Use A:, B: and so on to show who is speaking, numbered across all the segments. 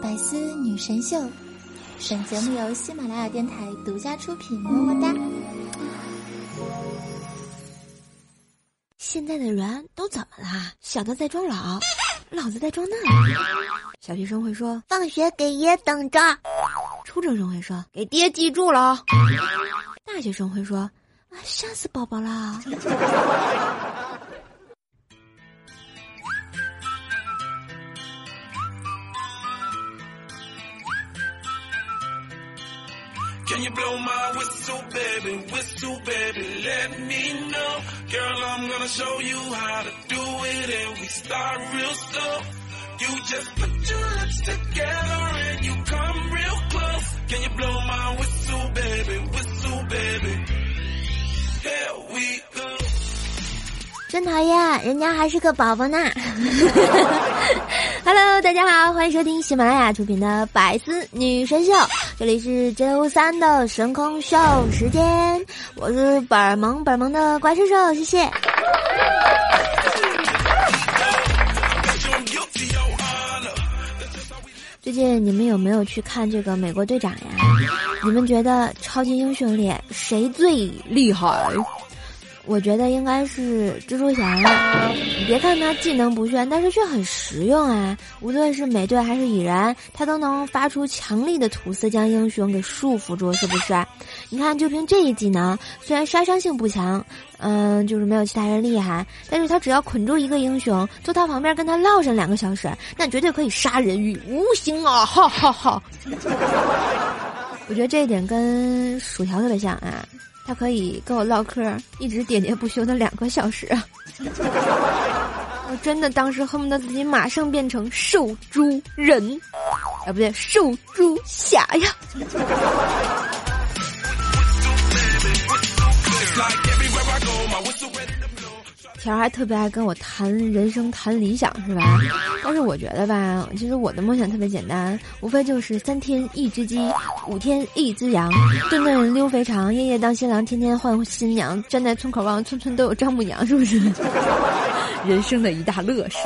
A: 百思女神秀，本节目由喜马拉雅电台独家出品，么么哒。
B: 现在的人都怎么啦？小的在装老，老子在装嫩。小学生会说：“
C: 放学给爷等着。”
B: 初中生会说：“给爹记住了。”大学生会说：“啊，吓死宝宝了。”
D: Can you blow my whistle, baby? Whistle, baby, let me know. Girl, I'm gonna show you how to do it, and we start real slow. You just put your lips together and you come real close. Can you blow my whistle, baby? Whistle, baby. Here we go.
C: 真讨厌，人家还是个宝宝呢。
B: Hello，大家好，欢迎收听喜马拉雅出品的《百思女神秀》，这里是周三的神空秀时间，我是本萌本萌的怪兽兽，谢谢。最近你们有没有去看这个美国队长呀？你们觉得超级英雄里谁最厉害？我觉得应该是蜘蛛侠。你别看他技能不炫，但是却很实用啊！无论是美队还是蚁人，他都能发出强力的吐丝，将英雄给束缚住，是不是？你看，就凭这一技能，虽然杀伤性不强，嗯、就是没有其他人厉害，但是他只要捆住一个英雄，坐他旁边跟他唠上两个小时，那绝对可以杀人于无形啊！哈哈哈！我觉得这一点跟薯条特别像啊。他可以跟我唠嗑，一直喋喋不休的两个小时。我真的当时恨不得自己马上变成瘦猪人，啊不对，瘦猪侠呀！条还特别爱跟我谈人生、谈理想，是吧？但是我觉得吧，其实我的梦想特别简单，无非就是三天一只鸡，五天一只羊，顿顿溜肥肠，夜夜当新郎，天天换新娘，站在村口望，村村都有丈母娘，是不是？人生的一大乐事。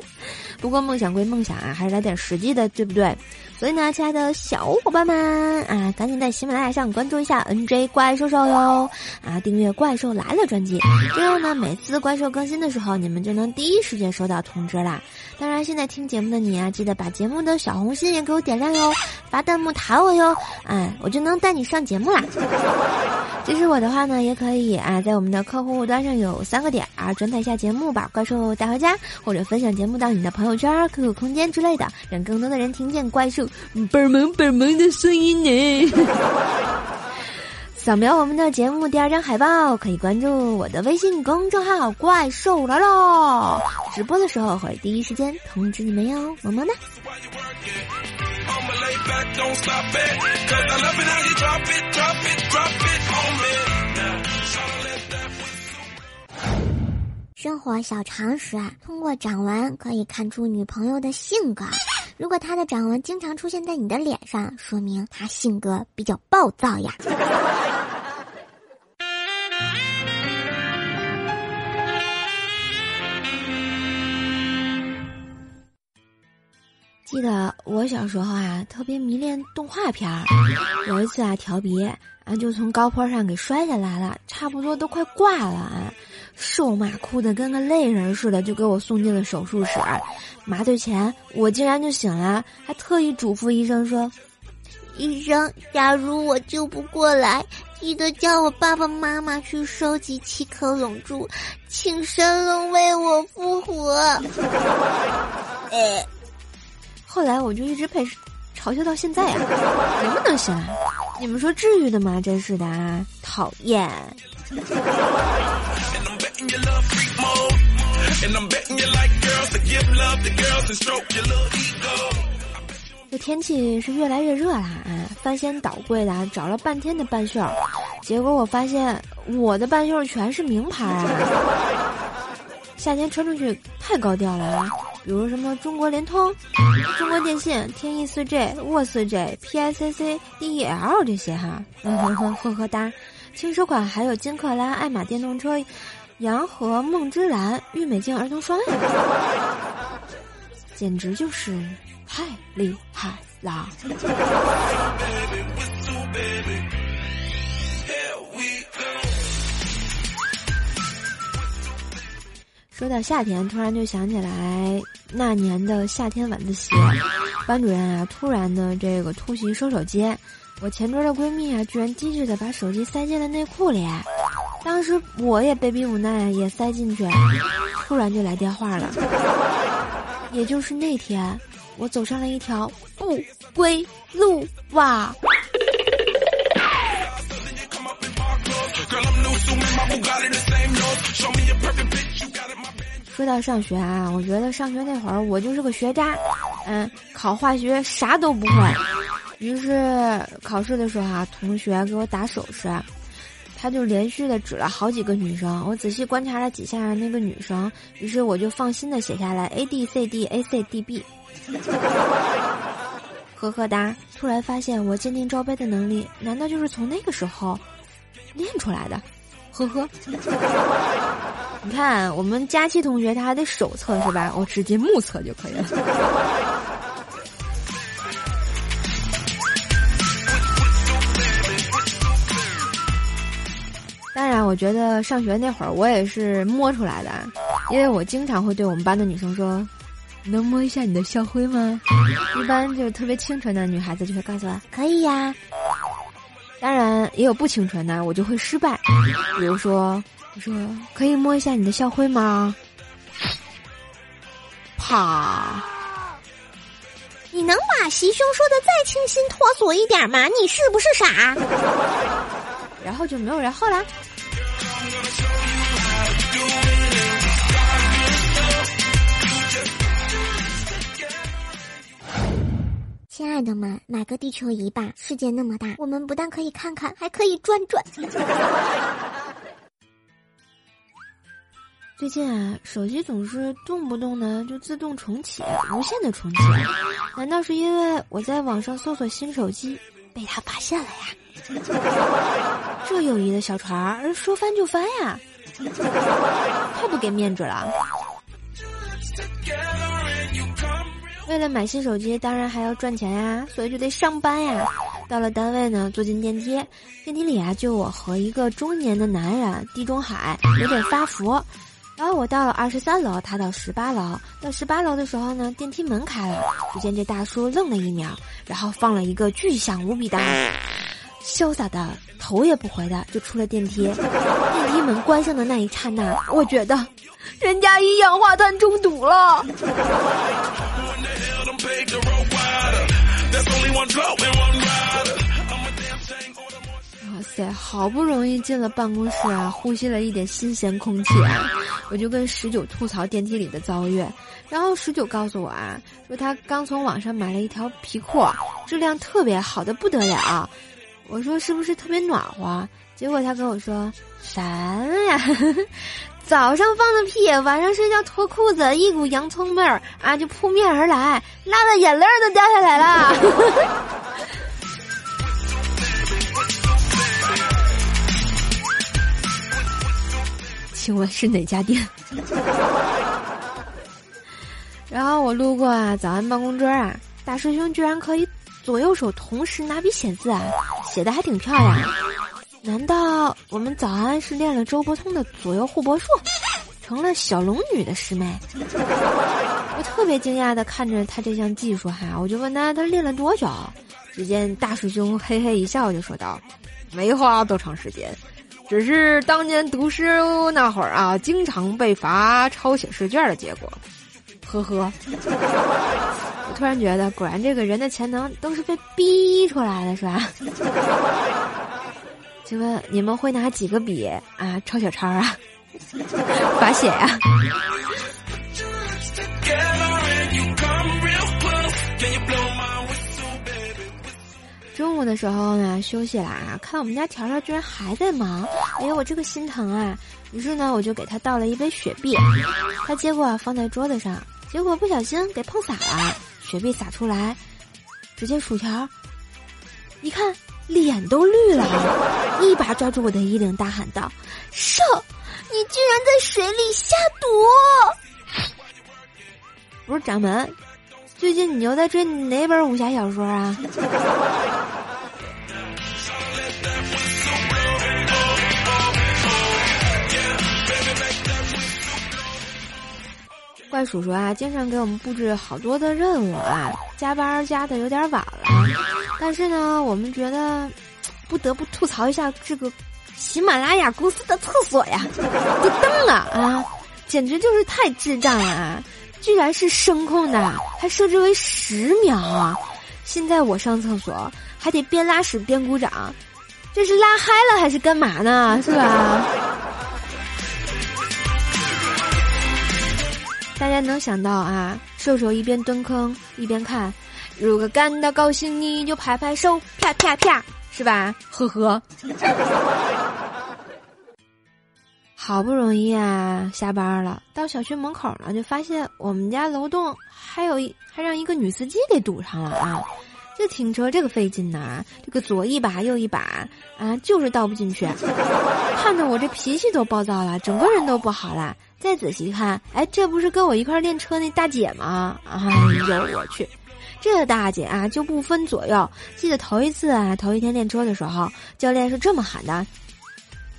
B: 不过梦想归梦想啊，还是来点实际的，对不对？所以呢，亲爱的小伙伴们啊，赶紧在喜马拉雅上关注一下 NJ 怪兽兽哟！啊，订阅《怪兽来了》专辑，这样呢，每次怪兽更新的时候，你们就能第一时间收到通知啦。当然，现在听节目的你啊，记得把节目的小红心也给我点亮哟，发弹幕弹我哟，哎，我就能带你上节目啦。支持我的话呢，也可以啊，在我们的客户端上有三个点啊，转载一下节目，把怪兽带回家，或者分享节目到你的朋友圈、QQ 空间之类的，让更多的人听见怪兽本萌本萌的声音呢。扫描我们的节目第二张海报，可以关注我的微信公众号“怪兽来了”，直播的时候会第一时间通知你们哟，么么哒。
C: 生活小常识啊，通过掌纹可以看出女朋友的性格。如果她的掌纹经常出现在你的脸上，说明她性格比较暴躁呀。
B: 记得我小时候啊，特别迷恋动画片儿。有一次啊，调皮啊，就从高坡上给摔下来了，差不多都快挂了啊。瘦马哭的跟个泪人似的，就给我送进了手术室。麻醉前，我竟然就醒了，还特意嘱咐医生说
C: 医生，假如我救不过来，记得叫我爸爸妈妈去收集七颗龙珠，请神龙为我复活。呃，
B: 后来我就一直被嘲笑到现在呀，能不能行啊？你们说至于的吗？真是的啊，讨厌。这天气是越来越热了啊，翻箱倒柜的找了半天的半袖，结果我发现我的半袖全是名牌啊。夏天穿出去太高调了啊。比如什么中国联通、中国电信、天翼四 G、沃四 G、PICC、DEL 这些哈，嗯呵呵呵呵哒。轻奢款还有金克拉、爱玛电动车、洋河、梦之蓝、郁美净儿童霜呀。简直就是太厉害啦！说到夏天，突然就想起来那年的夏天晚自习，班主任啊突然的这个突袭收手机，我前桌的闺蜜啊居然机智的把手机塞进了内裤里，当时我也被逼无奈也塞进去，突然就来电话了，也就是那天，我走上了一条不归路哇。说到上学啊，我觉得上学那会儿我就是个学渣，嗯，考化学啥都不会。于是考试的时候啊，同学给我打手势，他就连续的指了好几个女生。我仔细观察了几下那个女生，于是我就放心的写下来 A D C D A C D B。呵呵哒，突然发现我鉴定罩杯的能力，难道就是从那个时候练出来的？呵呵。你看，我们佳期同学他还得手测是吧？我直接目测就可以了。当然，我觉得上学那会儿我也是摸出来的，因为我经常会对我们班的女生说：“能摸一下你的校徽吗？”一般就是特别清纯的女孩子就会告诉我：“可以呀。”当然，也有不清纯的，我就会失败，比如说。我说：“可以摸一下你的校徽吗？”啪！
C: 你能把习兄说的再清新脱俗一点吗？你是不是傻？
B: 然后就没有然后了。
C: 亲爱的们，买个地球仪吧！世界那么大，我们不但可以看看，还可以转转。
B: 最近啊，手机总是动不动呢就自动重启，无限的重启。难道是因为我在网上搜索新手机被他发现了呀？这友谊的小船儿说翻就翻呀，太不给面子了。为了买新手机，当然还要赚钱呀，所以就得上班呀。到了单位呢，坐进电梯，电梯里啊就我和一个中年的男人，地中海，有点发福。然后我到了二十三楼，他到十八楼。到十八楼的时候呢，电梯门开了，只见这大叔愣了一秒，然后放了一个巨响无比的，潇洒的头也不回的就出了电梯。电梯门关上的那一刹那，我觉得，人家一氧化碳中毒了。哇塞，好不容易进了办公室啊，呼吸了一点新鲜空气啊。我就跟十九吐槽电梯里的遭遇，然后十九告诉我啊，说他刚从网上买了一条皮裤，质量特别好的不得了。我说是不是特别暖和？结果他跟我说啥呀？早上放的屁，晚上睡觉脱裤子，一股洋葱味儿啊就扑面而来，辣的眼泪都掉下来了。请问是哪家店？然后我路过啊，早安办公桌啊，大师兄居然可以左右手同时拿笔写字啊，写的还挺漂亮。难道我们早安是练了周伯通的左右互搏术，成了小龙女的师妹？我特别惊讶的看着他这项技术哈，我就问他他练了多久？只见大师兄嘿嘿一笑就说道：“没花多长时间。”只是当年读书那会儿啊，经常被罚抄写试卷的结果，呵呵。我突然觉得，果然这个人的潜能都是被逼出来的，是吧？请问你们会拿几个笔啊抄小抄啊？罚写呀？中午的时候呢，休息啦，看我们家条条居然还在忙，哎呦，我这个心疼啊！于是呢，我就给他倒了一杯雪碧，他接过放在桌子上，结果不小心给碰洒了，雪碧洒出来，只见薯条，一看脸都绿了，一把抓住我的衣领，大喊道：“少，你居然在水里下毒！” 不是掌门，最近你又在追哪本武侠小说啊？怪叔叔啊，经常给我们布置好多的任务啊，加班加的有点晚了。但是呢，我们觉得不得不吐槽一下这个喜马拉雅公司的厕所呀，这灯啊啊，简直就是太智障了啊！居然是声控的，还设置为十秒啊！现在我上厕所还得边拉屎边鼓掌，这是拉嗨了还是干嘛呢？是吧？大家能想到啊，瘦瘦一边蹲坑一边看，如果感到高兴你就拍拍手，啪啪啪，是吧？呵呵。好不容易啊，下班了，到小区门口了，就发现我们家楼栋还有一还让一个女司机给堵上了啊！这停车这个费劲呐，这个左一把右一把啊，就是倒不进去，看得我这脾气都暴躁了，整个人都不好了。再仔细看，哎，这不是跟我一块练车那大姐吗？哎呦我去，这大姐啊就不分左右。记得头一次啊，头一天练车的时候，教练是这么喊的：“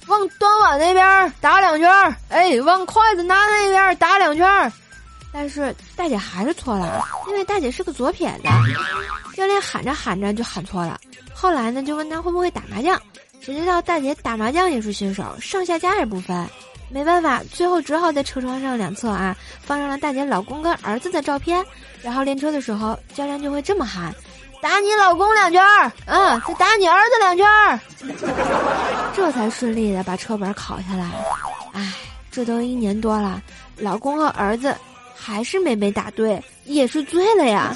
B: 往端碗那边打两圈儿，哎，往筷子拿那边打两圈儿。”但是大姐还是错了，因为大姐是个左撇子。教练喊着喊着就喊错了。后来呢，就问他会不会打麻将，谁知道大姐打麻将也是新手，上下家也不分。没办法，最后只好在车窗上两侧啊放上了大姐老公跟儿子的照片。然后练车的时候，教练就会这么喊：“打你老公两圈儿，嗯，再打你儿子两圈儿。”这才顺利的把车本考下来。唉，这都一年多了，老公和儿子还是没被打对，也是醉了呀。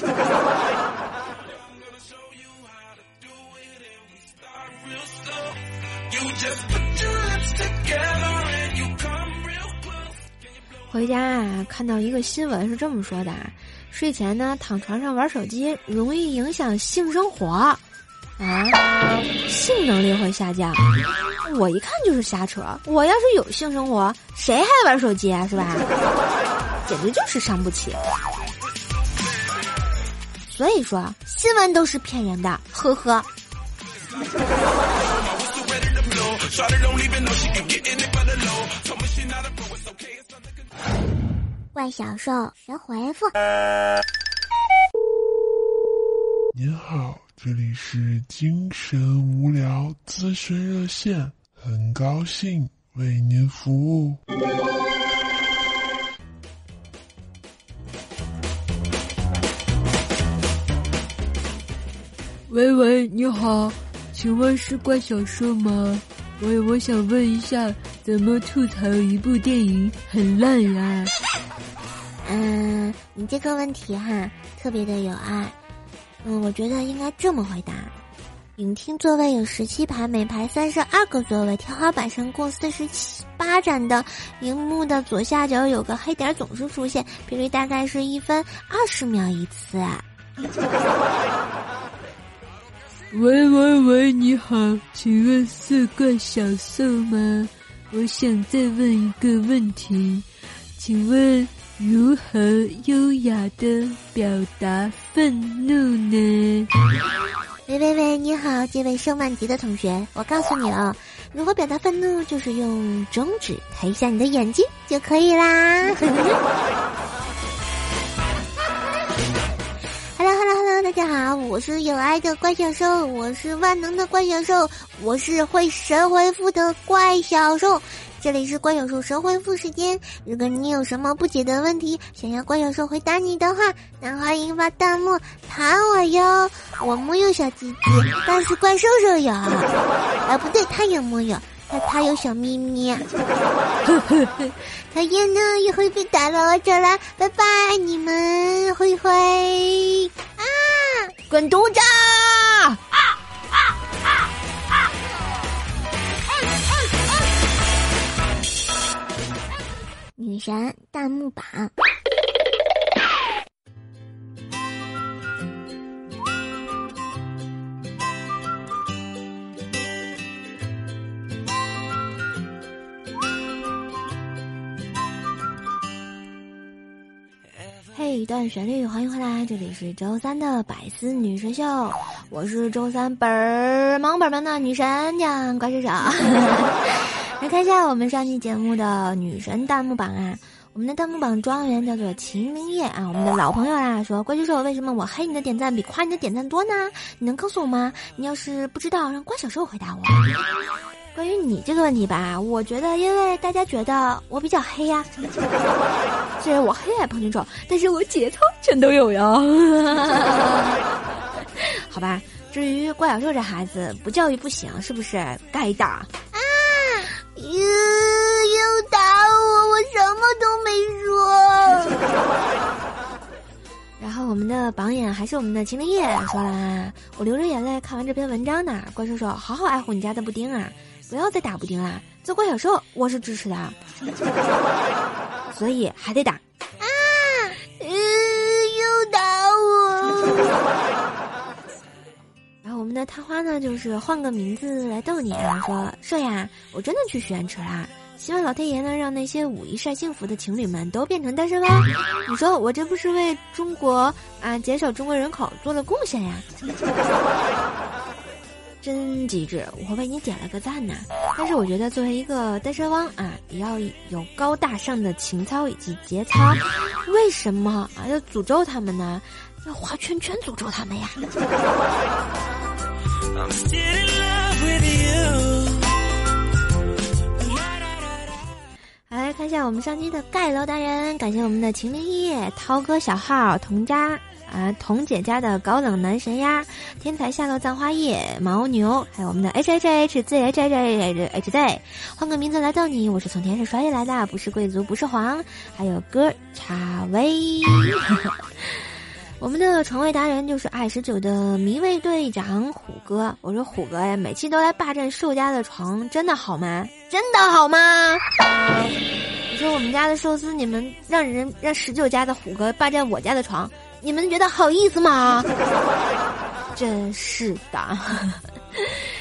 B: 回家啊，看到一个新闻是这么说的：睡前呢躺床上玩手机容易影响性生活，啊，性能力会下降。我一看就是瞎扯。我要是有性生活，谁还玩手机啊？是吧？简直就是伤不起。所以说新闻都是骗人的，呵呵。
C: 怪小兽神回复。
E: 您好，这里是精神无聊咨询热线，很高兴为您服务。
F: 喂喂，你好，请问是怪小兽吗？喂，我想问一下，怎么吐槽一部电影很烂呀？
C: 嗯，你这个问题哈，特别的有爱。嗯，我觉得应该这么回答：影厅座位有十七排，每排三十二个座位，天花板上共四十七八盏的荧幕的左下角有个黑点，总是出现，频率大概是一分二十秒一次。
F: 喂喂喂，你好，请问是怪小兽吗？我想再问一个问题，请问。如何优雅的表达愤怒呢？
C: 喂喂喂，你好，这位盛万吉的同学，我告诉你哦，如何表达愤怒，就是用中指抬一下你的眼睛就可以啦。大家好，我是有爱的怪小兽，我是万能的怪小兽，我是会神回复的怪小兽。这里是怪小兽神回复时间，如果你有什么不解的问题，想要怪小兽回答你的话，那欢迎发弹幕弹我哟。我木有小鸡鸡，但是怪兽兽有。啊，不对，他有木有？他他有小咪咪。讨厌呢，一会被打了我走了，拜拜，你们灰灰啊，滚犊子！女神弹幕榜。
B: 旋律，欢迎回来，这里是周三的百思女神秀，我是周三本儿忙本儿的女神酱怪兽手。来看一下我们上期节目的女神弹幕榜啊，我们的弹幕榜庄园叫做秦明夜啊，我们的老朋友啦，说怪兽手为什么我黑你的点赞比夸你的点赞多呢？你能告诉我吗？你要是不知道，让怪小兽回答我。关于你这个问题吧，我觉得因为大家觉得我比较黑呀，虽然我黑矮胖俊丑，但是我节操全都有哟。好吧，至于怪小兽这孩子，不教育不行，是不是？该打
C: 啊！又又打我，我什么都没说。
B: 然后我们的榜眼还是我们的秦明叶说啦，我流着眼泪看完这篇文章呢。怪兽兽，好好爱护你家的布丁啊！不要再打布丁啦！做怪小兽，我是支持的，所以还得打。
C: 啊！又打我！
B: 然后我们的探花呢，就是换个名字来逗你啊，说社呀，我真的去许愿池啦！希望老天爷呢，让那些五一晒幸福的情侣们都变成单身汪。你说我这不是为中国啊减少中国人口做了贡献呀？真机智，我为你点了个赞呢。但是我觉得作为一个单身汪啊，也要有高大上的情操以及节操。为什么啊要诅咒他们呢？要画圈圈诅咒他们呀！来看一下我们上期的盖楼达人，感谢我们的秦林叶、涛哥小号、童家。啊，童姐家的高冷男神呀，天才下落葬花叶，牦牛，还有我们的 H H H Z H H H Z，换个名字来逗你，我是从天上摔下来的，不是贵族，不是皇，还有哥查威，我们的床位达人就是爱十九的迷位队长虎哥，我说虎哥呀，每期都来霸占寿家的床，真的好吗？真的好吗？你说我们家的寿司，你们让人让十九家的虎哥霸占我家的床。你们觉得好意思吗？真是的！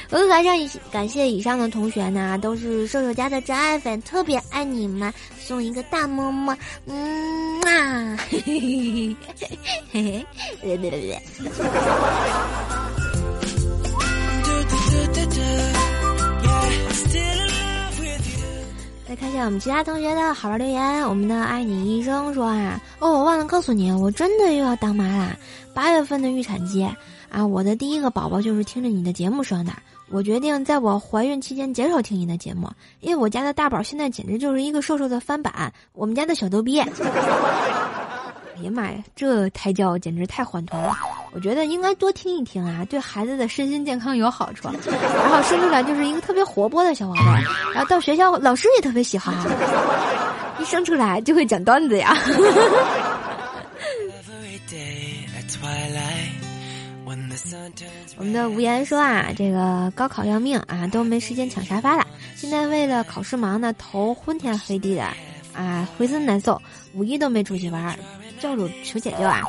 B: 我感上感谢以上的同学呢，都是瘦瘦家的真爱粉，特别爱你们，送一个大么么，嗯啊，嘿嘿嘿嘿嘿，再看一下我们其他同学的好玩留言，我们的爱你医生说啊，哦，我忘了告诉你，我真的又要当妈啦，八月份的预产期啊，我的第一个宝宝就是听着你的节目生的，我决定在我怀孕期间减少听你的节目，因为我家的大宝现在简直就是一个瘦瘦的翻版，我们家的小逗逼。哎呀妈呀，这胎教简直太欢脱了！我觉得应该多听一听啊，对孩子的身心健康有好处。然后生出来就是一个特别活泼的小宝贝，然后到学校老师也特别喜欢，一生出来就会讲段子呀。我们的无言说啊，这个高考要命啊，都没时间抢沙发了。现在为了考试忙呢，头昏天黑地的啊，浑身难受，五一都没出去玩。教主求解救啊！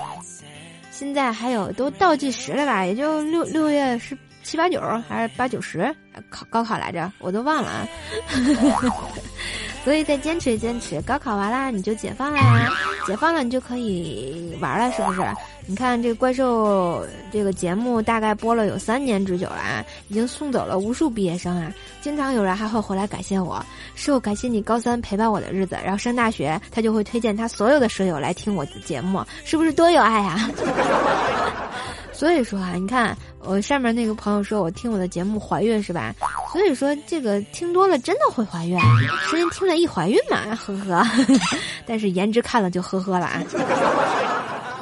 B: 现在还有都倒计时了吧？也就六六月十七八九还是八九十考高考来着，我都忘了啊。所以再坚持坚持，高考完啦你就解放了呀！解放了你就可以玩了，是不是？你看这个怪兽这个节目大概播了有三年之久了啊，已经送走了无数毕业生啊！经常有人还会回来感谢我，是我感谢你高三陪伴我的日子，然后上大学他就会推荐他所有的舍友来听我的节目，是不是多有爱啊？所以说啊，你看我上面那个朋友说我听我的节目怀孕是吧？所以说这个听多了真的会怀孕，时间听了一怀孕嘛，呵呵。但是颜值看了就呵呵了啊。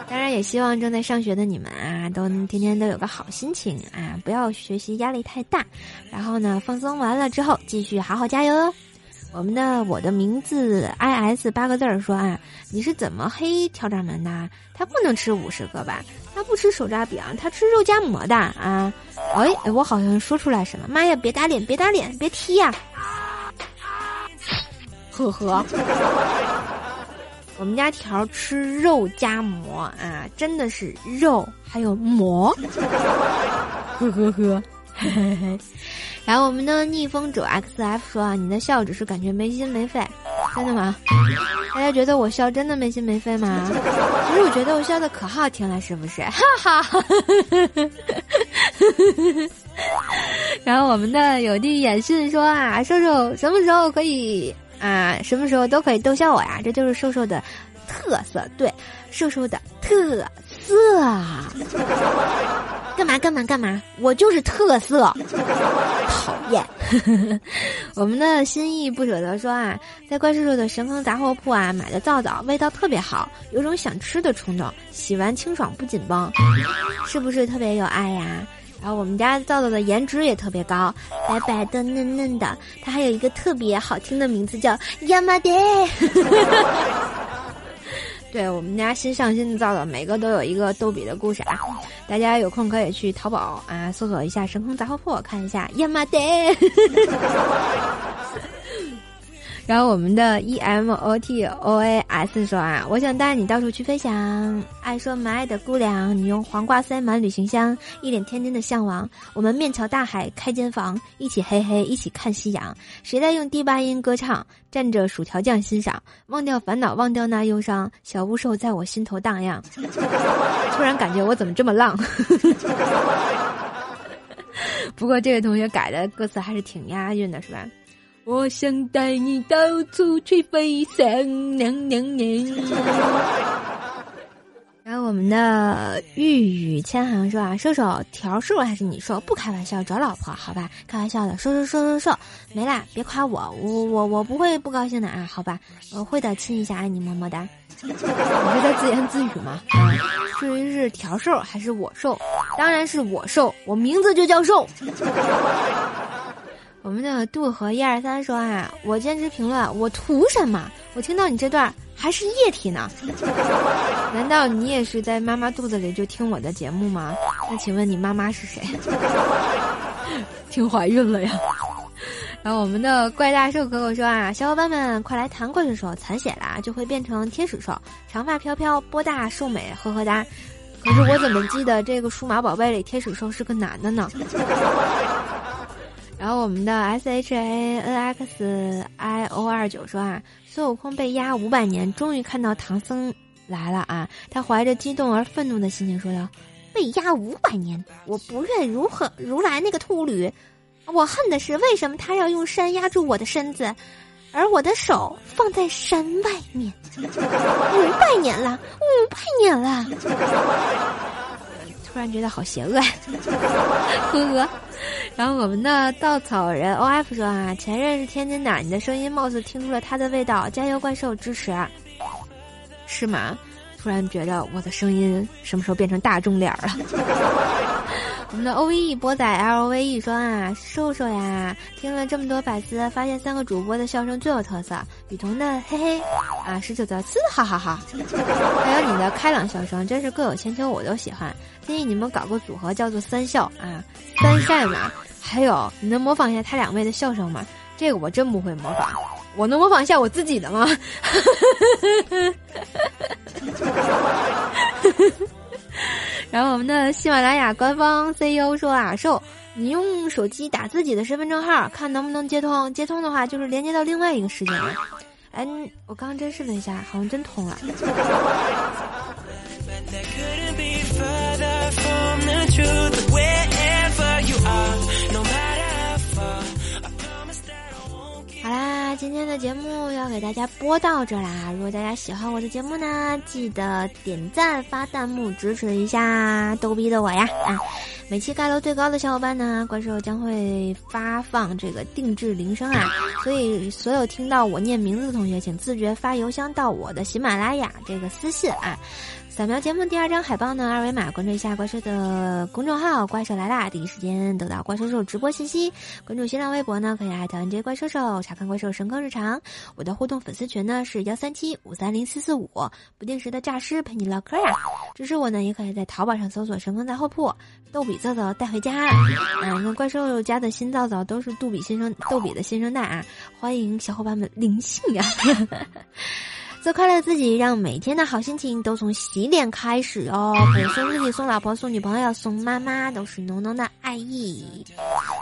B: 当然也希望正在上学的你们啊，都天天都有个好心情啊，不要学习压力太大。然后呢，放松完了之后继续好好加油哦。我们的我的名字 i s 八个字儿说啊，你是怎么黑挑掌门的？他不能吃五十个吧？他不吃手抓饼，他吃肉夹馍的啊！哎，我好像说出来什么？妈呀！别打脸，别打脸，别踢呀！呵呵，我们家条吃肉夹馍啊，真的是肉还有馍，呵呵呵，嘿嘿嘿嘿嘿嘿。然后我们的逆风者 X F 说啊，你的笑只是感觉没心没肺，真的吗？大家觉得我笑真的没心没肺吗？其实我觉得我笑的可好听了，是不是？哈哈。然后我们的有弟演讯说啊，瘦瘦什么时候可以啊？什么时候都可以逗笑我呀？这就是瘦瘦的特色，对，瘦瘦的特色啊。干嘛干嘛干嘛？我就是特色，讨厌。我们的心意不舍得说啊，在怪叔叔的神坑杂货铺啊买的皂皂，味道特别好，有种想吃的冲动，洗完清爽不紧绷，是不是特别有爱呀？然后我们家皂皂的颜值也特别高，白白的嫩嫩的，它还有一个特别好听的名字叫亚麻得。对我们家新上新的皂皂，每个都有一个逗比的故事啊！大家有空可以去淘宝啊，搜索一下“神坑杂货铺”，看一下亚麻得。然后我们的 E M O T O A S 说啊，我想带你到处去飞翔。爱说没爱的姑娘，你用黄瓜塞满旅行箱，一脸天真的向往。我们面朝大海开间房，一起嘿嘿，一起看夕阳。谁在用低八音歌唱？蘸着薯条酱欣赏，忘掉烦恼，忘掉那忧伤。小巫兽在我心头荡漾。突然感觉我怎么这么浪？不过这位同学改的歌词还是挺押韵的，是吧？我想带你到处去飞翔，娘娘娘。然后我们的玉宇千行说啊，瘦瘦条瘦还是你瘦？不开玩笑，找老婆好吧？开玩笑的，瘦瘦瘦瘦瘦，没啦，别夸我，我我我不会不高兴的啊，好吧？我会的，亲一下，爱你么么哒。你是在自言自语吗？至于是条瘦还是我瘦，当然是我瘦，我名字就叫瘦。我们的渡河一二三说啊，我坚持评论，我图什么？我听到你这段还是液体呢？难道你也是在妈妈肚子里就听我的节目吗？那请问你妈妈是谁？听怀孕了呀？然后我们的怪大兽哥哥说啊，小伙伴们快来谈怪兽兽，残血了就会变成天使兽，长发飘飘，波大瘦美，呵呵哒。可是我怎么记得这个数码宝贝里天使兽是个男的呢？然后我们的 S H A N X I O 二九说啊，孙悟空被压五百年，终于看到唐僧来了啊！他怀着激动而愤怒的心情说道：“被压五百年，我不愿如何如来那个秃驴，我恨的是为什么他要用山压住我的身子，而我的手放在山外面？五百年了，五百年了。”突然觉得好邪恶，呵呵。然后我们的稻草人 O F 说啊，前任是天津的，你的声音貌似听出了他的味道，加油怪兽支持，是吗？突然觉得我的声音什么时候变成大众脸了？我们的 O V E 波仔 L O V E 说啊，瘦瘦呀，听了这么多百思，发现三个主播的笑声最有特色。雨桐的嘿嘿，啊十九的呲哈哈哈，还有你的开朗笑声，真是各有千秋，我都喜欢。建议你们搞个组合，叫做三笑啊，三晒嘛。还有，你能模仿一下他两位的笑声吗？这个我真不会模仿，我能模仿一下我自己的吗？然后我们的喜马拉雅官方 CEO 说啊，瘦，你用手机打自己的身份证号，看能不能接通。接通的话，就是连接到另外一个世界了。哎，我刚刚真试了一下，好像真通了。好啦，今天的节目要给大家播到这啦！如果大家喜欢我的节目呢，记得点赞、发弹幕支持一下逗逼的我呀！啊，每期盖楼最高的小伙伴呢，怪兽将会发放这个定制铃声啊！所以所有听到我念名字的同学，请自觉发邮箱到我的喜马拉雅这个私信啊。扫描节目第二张海报呢，二维码关注一下怪兽的公众号“怪兽来啦”，第一时间得到怪兽兽直播信息。关注新浪微博呢，可以艾特 NJ 怪兽兽查看怪兽神坑日常。我的互动粉丝群呢是幺三七五三零四四五，不定时的诈尸陪你唠嗑呀。支持我呢，也可以在淘宝上搜索“神坑杂货铺”，逗比皂皂带回家。啊，那怪兽家的新皂皂都是杜比新生，逗比的新生代啊，欢迎小伙伴们灵性呀。做快乐自己，让每天的好心情都从洗脸开始哦！给送自己、送老婆、送女朋友、送妈妈，都是浓浓的爱意。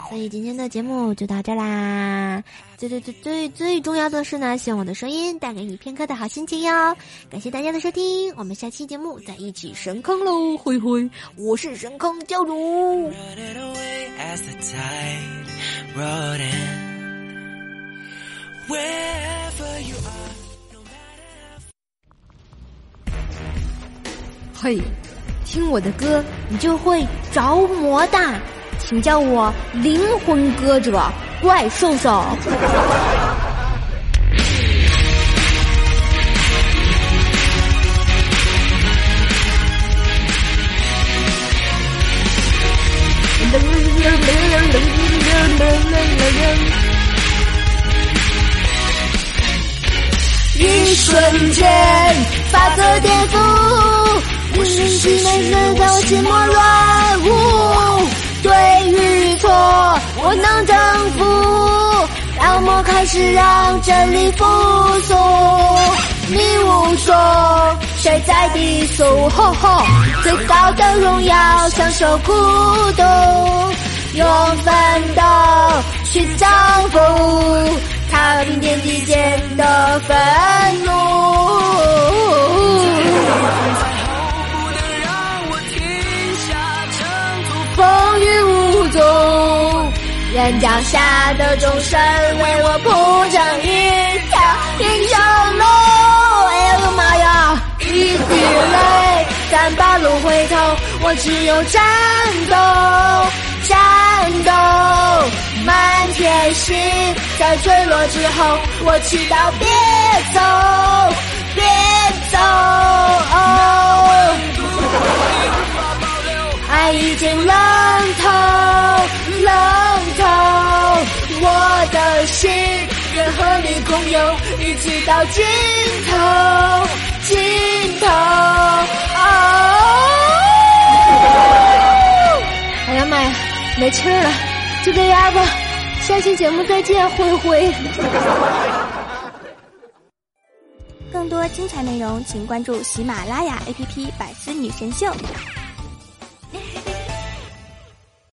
B: 所以今天的节目就到这啦！最最最最最重要的是呢，希望我的声音带给你片刻的好心情哟！感谢大家的收听，我们下期节目再一起神坑喽！灰灰，我是神坑教主。嘿，听我的歌，你就会着魔的，请叫我灵魂歌者怪兽兽。一瞬间，法则颠覆。不是心内是头心魔乱舞，对与错我能征服。让魔开始让真理复苏。你无说，谁在低诉？吼吼，最高的荣耀享受孤独，用奋斗去征服，踏平天地间的愤怒。踪，愿脚下的众生为我铺成一条英雄路。哎呦妈呀！一滴泪，三把路回头，我只有战斗，战斗。满天星在坠落之后，我祈祷别走，别走。爱已经冷透，冷透，我的心愿和你共有，一起到尽头，尽头。哎呀妈呀，没气儿了，就这样吧，下期节目再见，灰灰。
G: 更多精彩内容，请关注喜马拉雅 APP《百思女神秀》。